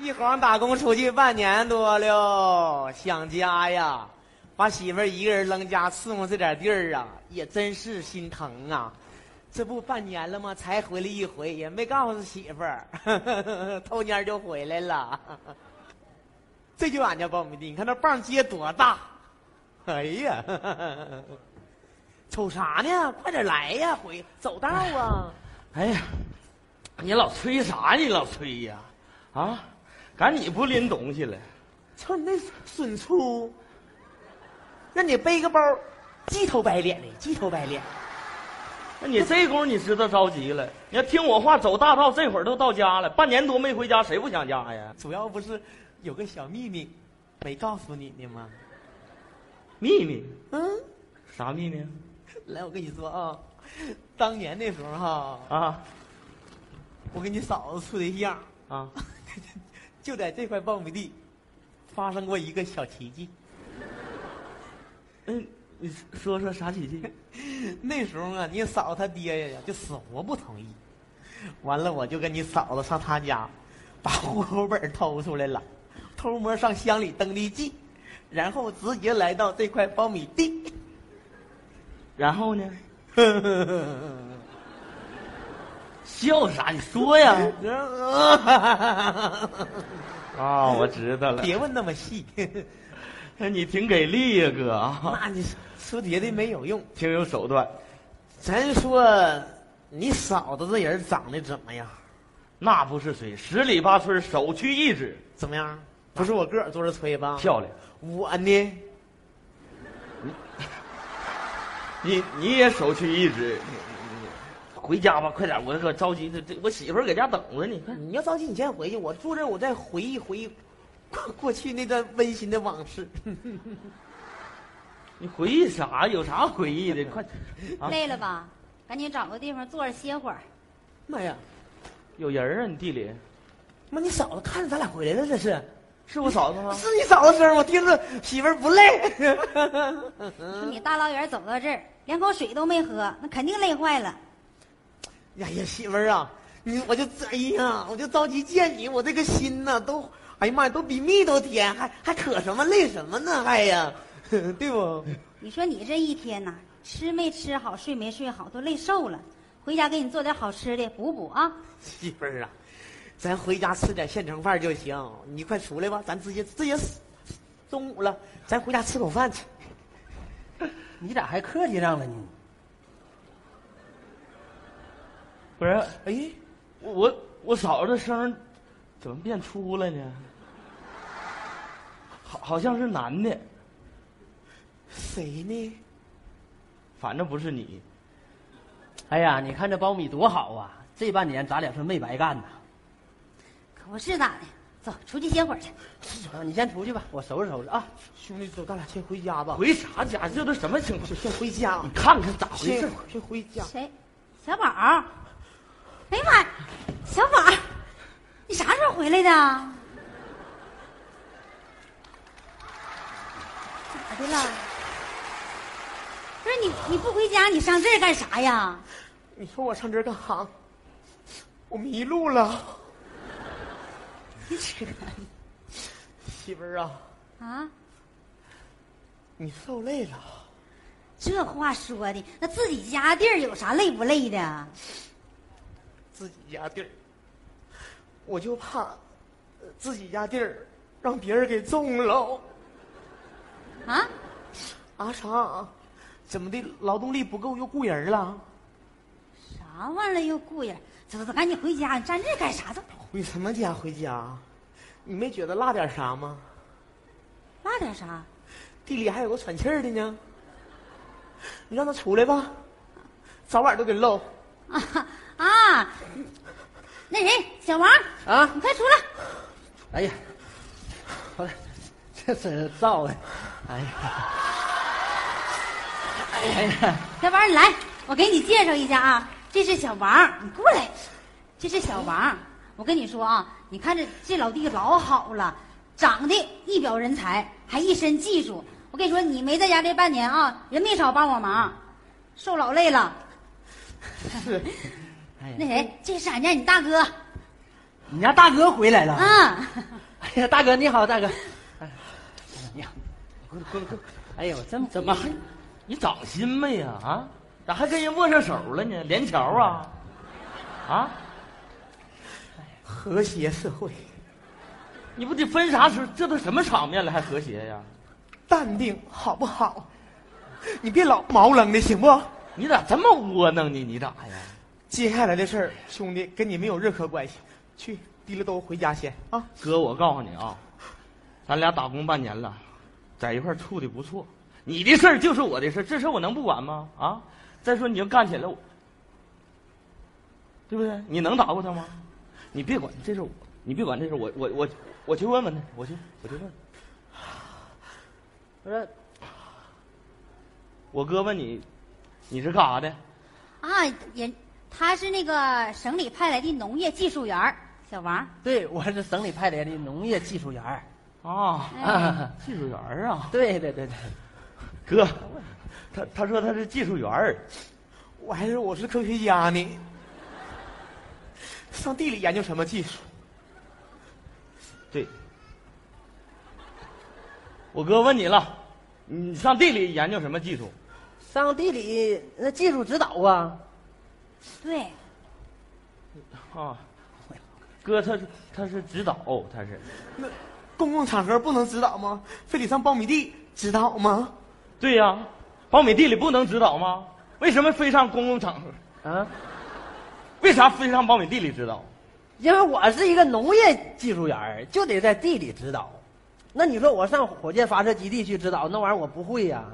一晃打工出去半年多了，想家呀，把媳妇儿一个人扔家伺候这点地儿啊，也真是心疼啊。这不半年了吗？才回来一回，也没告诉媳妇儿，偷蔫就回来了。这就俺家苞米地，你看那棒结多大！哎呀，瞅啥呢？快点来呀，回走道啊！哎呀，你老催啥？你老催呀？啊，赶你不拎东西了？瞅你那损粗，那你背个包，鸡头白脸的，鸡头白脸。那你这功夫你知道着急了？你要听我话，走大道，这会儿都到家了，半年多没回家，谁不想家呀？主要不是有个小秘密没告诉你呢吗？秘密？嗯，啥秘密？来，我跟你说啊，当年那时候哈，啊我跟你嫂子处对象，啊！就在这块苞米地发生过一个小奇迹。嗯，你说说啥奇迹？那时候啊，你嫂子她爹呀就死活不同意，完了我就跟你嫂子上他家，把户口本偷出来了，偷摸上乡里登的记，然后直接来到这块苞米地。然后呢？笑啥？你说呀！啊，我知道了。别问那么细，那 你挺给力呀，哥啊，那你说别的没有用。挺有手段。咱说你嫂子这人长得怎么样？那不是谁，十里八村首屈一指，怎么样？不是我个儿坐着吹吧？漂亮。我呢？你 你也首屈一指。回家吧，快点！我可着急，这这我媳妇儿搁家等着呢。快，你要着急，你先回去。我坐这儿，我再回忆回忆过过去那段温馨的往事。你回忆啥？有啥回忆的？快，啊，累了吧？赶紧找个地方坐着歇会儿。妈呀！有人啊！你地里妈，你嫂子看着咱俩回来了，这是？是我嫂子吗？是你嫂子声儿，我听着媳妇儿不累。说你大老远走到这儿，连口水都没喝，那肯定累坏了。哎呀，媳妇儿啊，你我就哎呀，我就着急见你，我这个心呐、都，哎呀妈呀，都比蜜都甜，还还渴什么累什么呢？哎呀，对不？你说你这一天呐，吃没吃好，睡没睡好，都累瘦了。回家给你做点好吃的补补啊！媳妇儿啊，咱回家吃点现成饭就行。你快出来吧，咱直接直接中午了，咱回家吃口饭去。你咋还客气上了呢？不是，哎，我我我嫂子的声儿怎么变粗了呢？好，好像是男的，谁呢？反正不是你。哎呀，你看这苞米多好啊！这半年咱俩是没白干呐。可不是咋的？走，出去歇会儿去。啊，你先出去吧，我收拾收拾啊。兄弟，走，咱俩先回家吧。回啥家？这都什么情况？先先回家你，看看咋回事？先回家。谁？小宝儿？哎呀妈呀，小宝，你啥时候回来的？咋的了？不是你，你不回家，你上这儿干啥呀？你说我上这儿干哈？我迷路了。你扯媳妇儿啊，啊！你受累了。这话说的，那自己家地儿有啥累不累的？自己家地儿，我就怕呃自己家地儿让别人给种了。啊？啊啥？怎么的？劳动力不够又雇人了？啥玩意儿又雇人？走走走，赶紧回家！你站这儿干啥？走，回什么家？回家？你没觉得落点啥吗？落点啥？地里还有个喘气儿的呢。你让他出来吧，早晚都得漏。啊啊！那谁，小王，啊！你快出来！哎呀，我这是造的。哎呀，哎呀，小王，你来，我给你介绍一下啊，这是小王，你过来。这是小王，我跟你说啊，你看这这老弟老好了，长得一表人才，还一身技术。我跟你说，你没在家这半年啊，人没少帮我忙，受老累了。是，那谁，这是俺家你大哥，你家大哥回来了。啊，哎呀，大哥你好，大哥。哎，你好。滚滚滚！哎呦，真怎么还？你长心没呀？啊？咋还跟人握上手了呢？连桥啊？啊？和谐社会，你不得分啥时候？这都什么场面了，还和谐呀？淡定好不好？你别老毛愣的行不？你咋这么窝囊呢？你咋呀？接下来的事儿，兄弟跟你没有任何关系。去，提了兜回家先啊。哥，我告诉你啊，咱俩打工半年了，在一块处的不错。你的事儿就是我的事儿，这事儿我能不管吗？啊！再说你要干起来，我对不对？你能打过他吗？你别管这事儿，我你别管这事儿，我我我我去问问他，我去我去问。我说我哥问你，你是干啥的？啊，也他是那个省里派来的农业技术员儿小王。对，我是省里派来的农业技术员儿。啊，哎技术员儿啊，对对对对，哥，他他说他是技术员儿，我还是我是科学家呢。上地里研究什么技术？对。我哥问你了，你上地里研究什么技术？上地里那技术指导啊。对，啊，哥他是他是指导，他是那公共场合不能指导吗？非得上苞米地指导吗？对呀、苞米地里不能指导吗？为什么非上公共场合？啊，为啥非上苞米地里指导？因为我是一个农业技术员，就得在地里指导。那你说我上火箭发射基地去指导，那玩意儿我不会呀、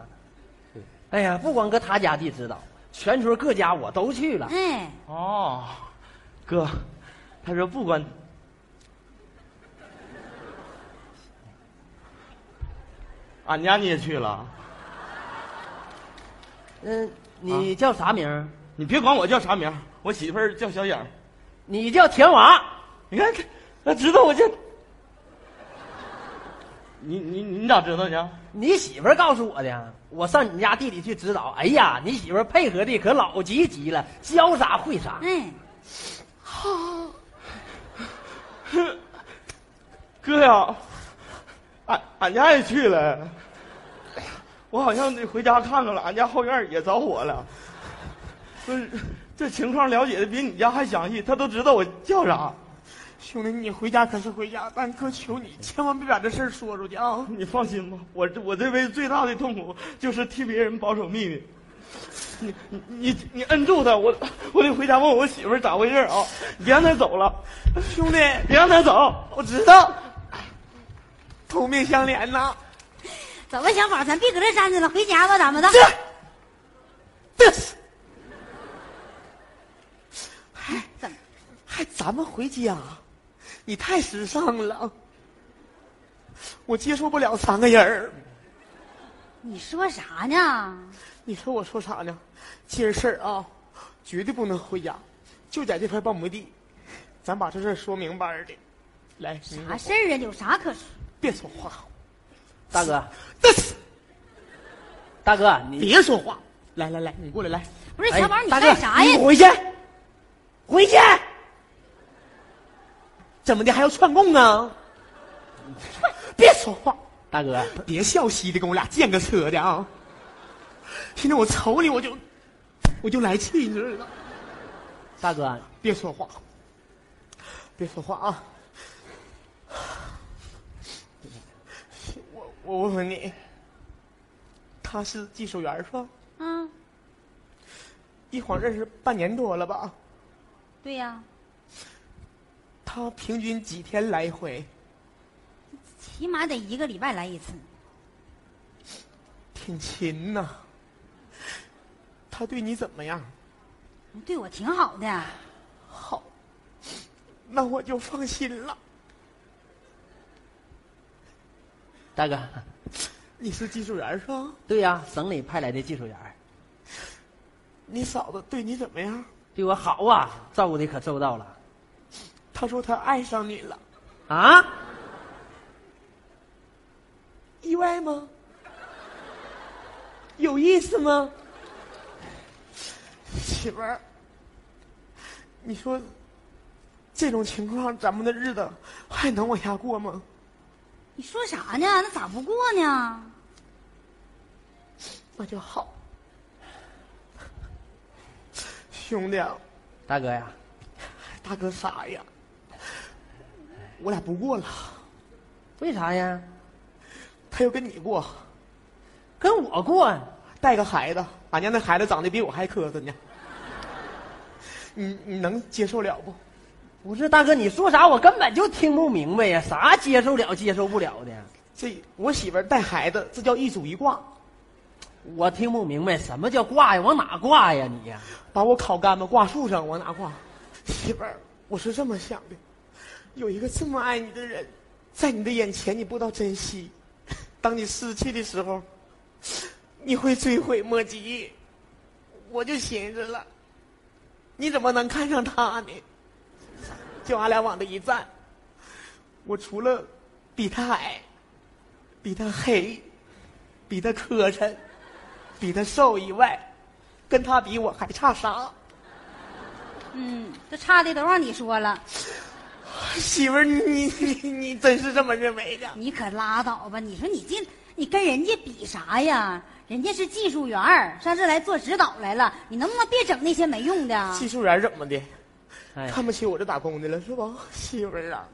哎呀，不光搁他家地指导，全村各家我都去了。哎，哦，哥，他说不管，俺家你也去了，嗯，你叫啥名儿？你别管我叫啥名儿，我媳妇儿叫小影儿。你叫田娃。你看，他知道我叫。你你你咋知道的？你媳妇儿告诉我的，我上你家地里去指导。哎呀，你媳妇儿配合的可老积极了，教啥会啥。嗯，好，哥呀，俺俺家也去了，我好像得回家看看了。俺家后院也着火了，不是这情况了解的比你家还详细，他都知道我叫啥。兄弟，你回家可是回家，但哥求你千万别把这事儿说出去啊！你放心吧，我这我这辈子最大的痛苦就是替别人保守秘密。你你你你摁住他，我我得回家问我媳妇咋回事啊！你别让他走了，兄弟，别让他走。我知道，同命相连呐。走吧，小宝，咱别搁这站着了，回家吧，咱们的。这是怎么？还咱们回家，你太时尚了，我接受不了三个人儿。你说啥呢？你说我说啥呢？今儿事儿啊，绝对不能回家，就在这块半亩地，咱把这事儿说明白儿的。来，啥事儿啊？有啥可说？别说话，大哥，这是大哥，你别说话。来来来，你过来来，不是哎小宝，你干啥呀你？回去，回去。怎么的还要串供啊？别说话，大哥，别笑嘻的跟我俩见个车的啊！现在我瞅你我就我就来气，你知道？大哥，别说话，别说话啊！我我问问你，他是技术员是吧？嗯，一晃认识半年多了吧？对呀，他平均几天来一回？起码得一个礼拜来一次。挺勤呐。他对你怎么样？对我挺好的。好，那我就放心了。大哥，你是技术员是吧？对呀、省里派来的技术员，你嫂子对你怎么样？对我好啊，照顾的可周到了他说他爱上你了，啊！意外吗？有意思吗？媳妇儿，你说这种情况，咱们的日子还能往下过吗？你说啥呢？那咋不过呢？那就好。兄弟，啊，大哥呀，大哥傻呀，我俩不过了，为啥呀？他要跟你过，跟我过，带个孩子，俺家那孩子长得比我还磕碜呢。你你能接受了不？不是大哥，你说啥我根本就听不明白呀，啥接受了接受不了的，这我媳妇儿带孩子，这叫一主一挂，我听不明白什么叫挂呀？往哪挂呀你呀？把我烤干巴挂树上，往哪挂？媳妇儿，我是这么想的，有一个这么爱你的人，在你的眼前，你不知道珍惜，当你失去的时候，你会追悔莫及。我就寻思了，你怎么能看上他呢？就俺俩往这一站，我除了比他矮、比他黑、比他磕碜、比他瘦以外，跟他比我还差啥？嗯，这差的都让你说了，媳妇儿，你你你真是这么认为的？你可拉倒吧！你说你这你跟人家比啥呀？人家是技术员儿，上这来做指导来了，你能不能别整那些没用的？技术员怎么的？哎，看不起我这打工的了是吧？媳妇儿啊，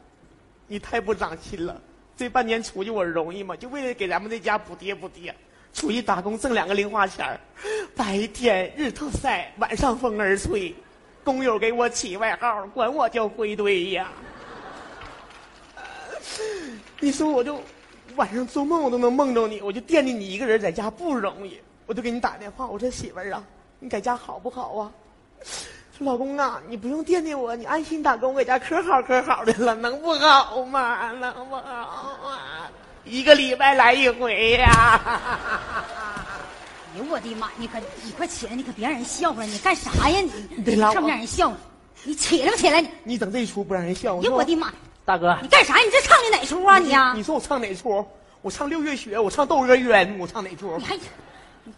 你太不长心了！这半年出去我容易吗？就为了给咱们这家补贴补贴，出去打工挣两个零花钱儿白天日头晒，晚上风儿吹，工友给我起外号，管我叫灰堆呀。你说我就晚上做梦我都能梦着你，我就惦记你一个人在家不容易，我就给你打电话，我说媳妇儿啊，你在家好不好啊？说老公啊，你不用惦记我，你安心打工，搁家可好可好的了，能不好吗？能不好啊？一个礼拜来一回呀、哎呦我的妈！你可你快起来，你可别让人笑话了！你干啥呀你？你别拉我上不让人笑话？你起来不起来！你你整这一出不让人笑话？哎呦我的妈！大哥你，干啥？你这唱的哪出啊你呀、你说我唱哪出？我唱六月雪，我唱窦娥冤，我唱哪出你？还你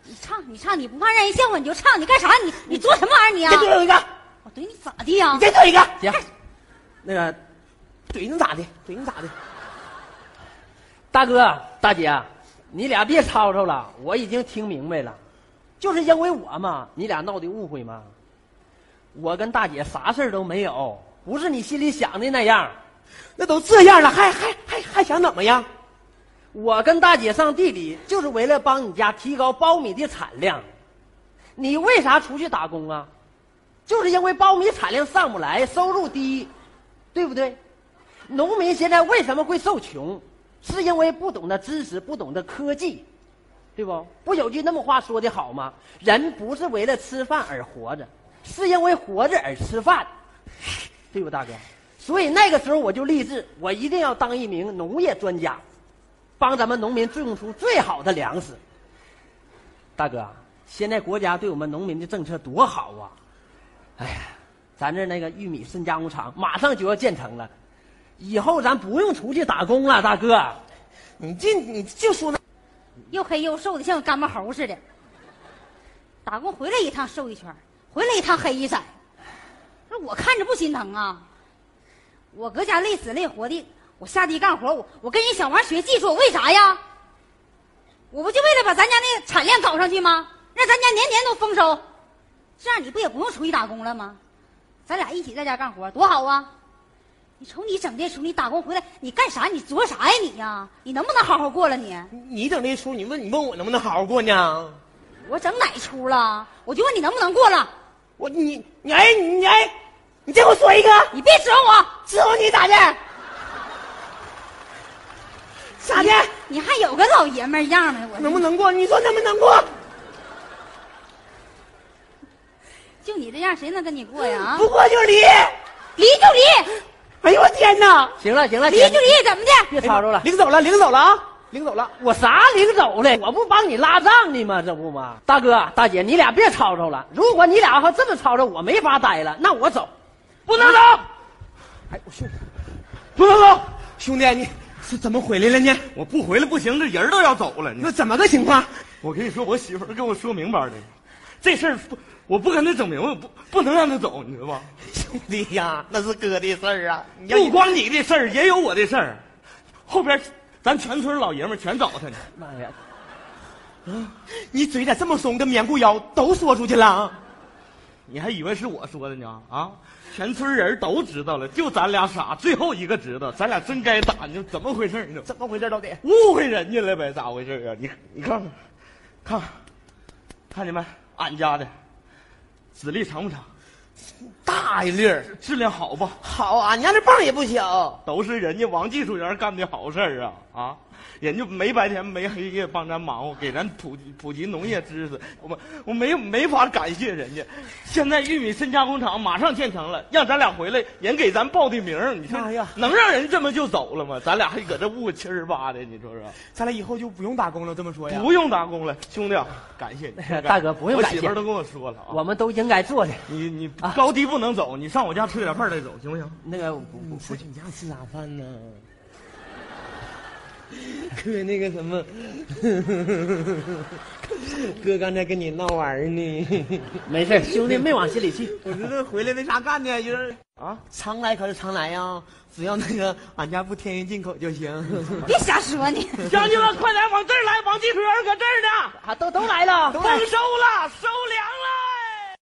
你唱你唱，你不怕让人笑话你就唱，你干啥？你你做什么玩意儿你啊再？怼我一个，我怼你咋的呀你？再怼一个，行，那个怼你咋的？怼你咋的？大哥大姐，你俩别吵吵了，我已经听明白了，就是因为我嘛，你俩闹的误会嘛。我跟大姐啥事儿都没有，不是你心里想的那样。那都这样了，还还还还想怎么样？我跟大姐上地里就是为了帮你家提高苞米的产量。你为啥出去打工啊？就是因为苞米产量上不来，收入低，对不对？农民现在为什么会受穷？是因为不懂得知识，不懂得科技，对不？不有句那么话说的好吗？人不是为了吃饭而活着，是因为活着而吃饭，对不，大哥？所以那个时候我就立志，我一定要当一名农业专家，帮咱们农民种出最好的粮食。大哥，现在国家对我们农民的政策多好啊！哎呀，咱这那个玉米深加工厂马上就要建成了，以后咱不用出去打工了，大哥。你这你就说那又黑又瘦的，像个干巴猴似的。打工回来一趟瘦一圈，回来一趟黑一色。那我看着不心疼啊！我搁家累死累活的，我下地干活，我我跟人小王学技术，我为啥呀？我不就为了把咱家那产量搞上去吗？让咱家年年都丰收，这样你不也不用出去打工了吗？咱俩一起在家干活，多好啊！你瞅你整这出，你打工回来，你干啥？你做啥呀你呀？你能不能好好过了你？你整这出，你问你问我能不能好好过呢？我整哪出了？我就问你能不能过了？我你你哎你哎，你再给我说一个，你别指望我，指望你咋的？咋的？你还有个老爷们儿样呢？我能不能过？你说能不能过？就你这样，谁能跟你过呀？啊，不过就离。离就离，哎呦我天哪！行了行了，离就离，怎么的？别吵吵了。领走了，领走了啊！领走了。我啥领走了？我不帮你拉账呢吗？这不吗？大哥大姐，你俩别吵吵了。如果你俩要这么吵吵，我没法待了。那我走，不能走！哎，我兄弟，不能走！兄弟，你是怎么回来了呢？我不回来不行，这人都要走了。你那怎么个情况？我跟你说，我媳妇儿跟我说明白的，这事儿不，我不跟他整明白，不不能让他走，你知道吧？兄弟呀，那是哥的事儿啊！你不光你的事儿，也有我的事儿。后边咱全村老爷们全找他呢。妈呀！你嘴咋这么松，跟棉裤腰都说出去了。你还以为是我说的呢？啊，全村人都知道了，就咱俩傻，最后一个知道，咱俩真该打，你说怎么回事呢？怎么回事到底？误会人家了呗？咋回事啊？你你看看，看，看见没？俺家的籽粒长不长？大一粒儿，质量好不？好啊！你家这棒也不小。都是人家王技术员干的好事儿啊啊！人家没白天没黑夜帮咱忙活，给咱普及普及农业知识，我们我没没法感谢人家。现在玉米深加工厂马上建成了，让咱俩回来，人给咱报的名儿你说哎呀能让人这么就走了吗？咱俩还搁这误七儿八的，你说说？咱俩以后就不用打工了，这么说呀？不用打工了，兄弟啊，感谢你，大哥不用我感谢我媳妇儿都跟我说了啊，我们都应该做的。你你啊高低不能走，你上我家吃点饭再走，行不行？那个我不不去你家吃啥饭呢？哥，那个什么，哥刚才跟你闹玩儿呢。没事，兄弟没往心里去。我这是回来没啥干的，就是啊，常来可是常来呀，只要那个俺家不天然进口就行。别瞎说你。乡亲们，快点往这儿来，王技术员搁这儿呢，啊，都都来了，丰收了，收粮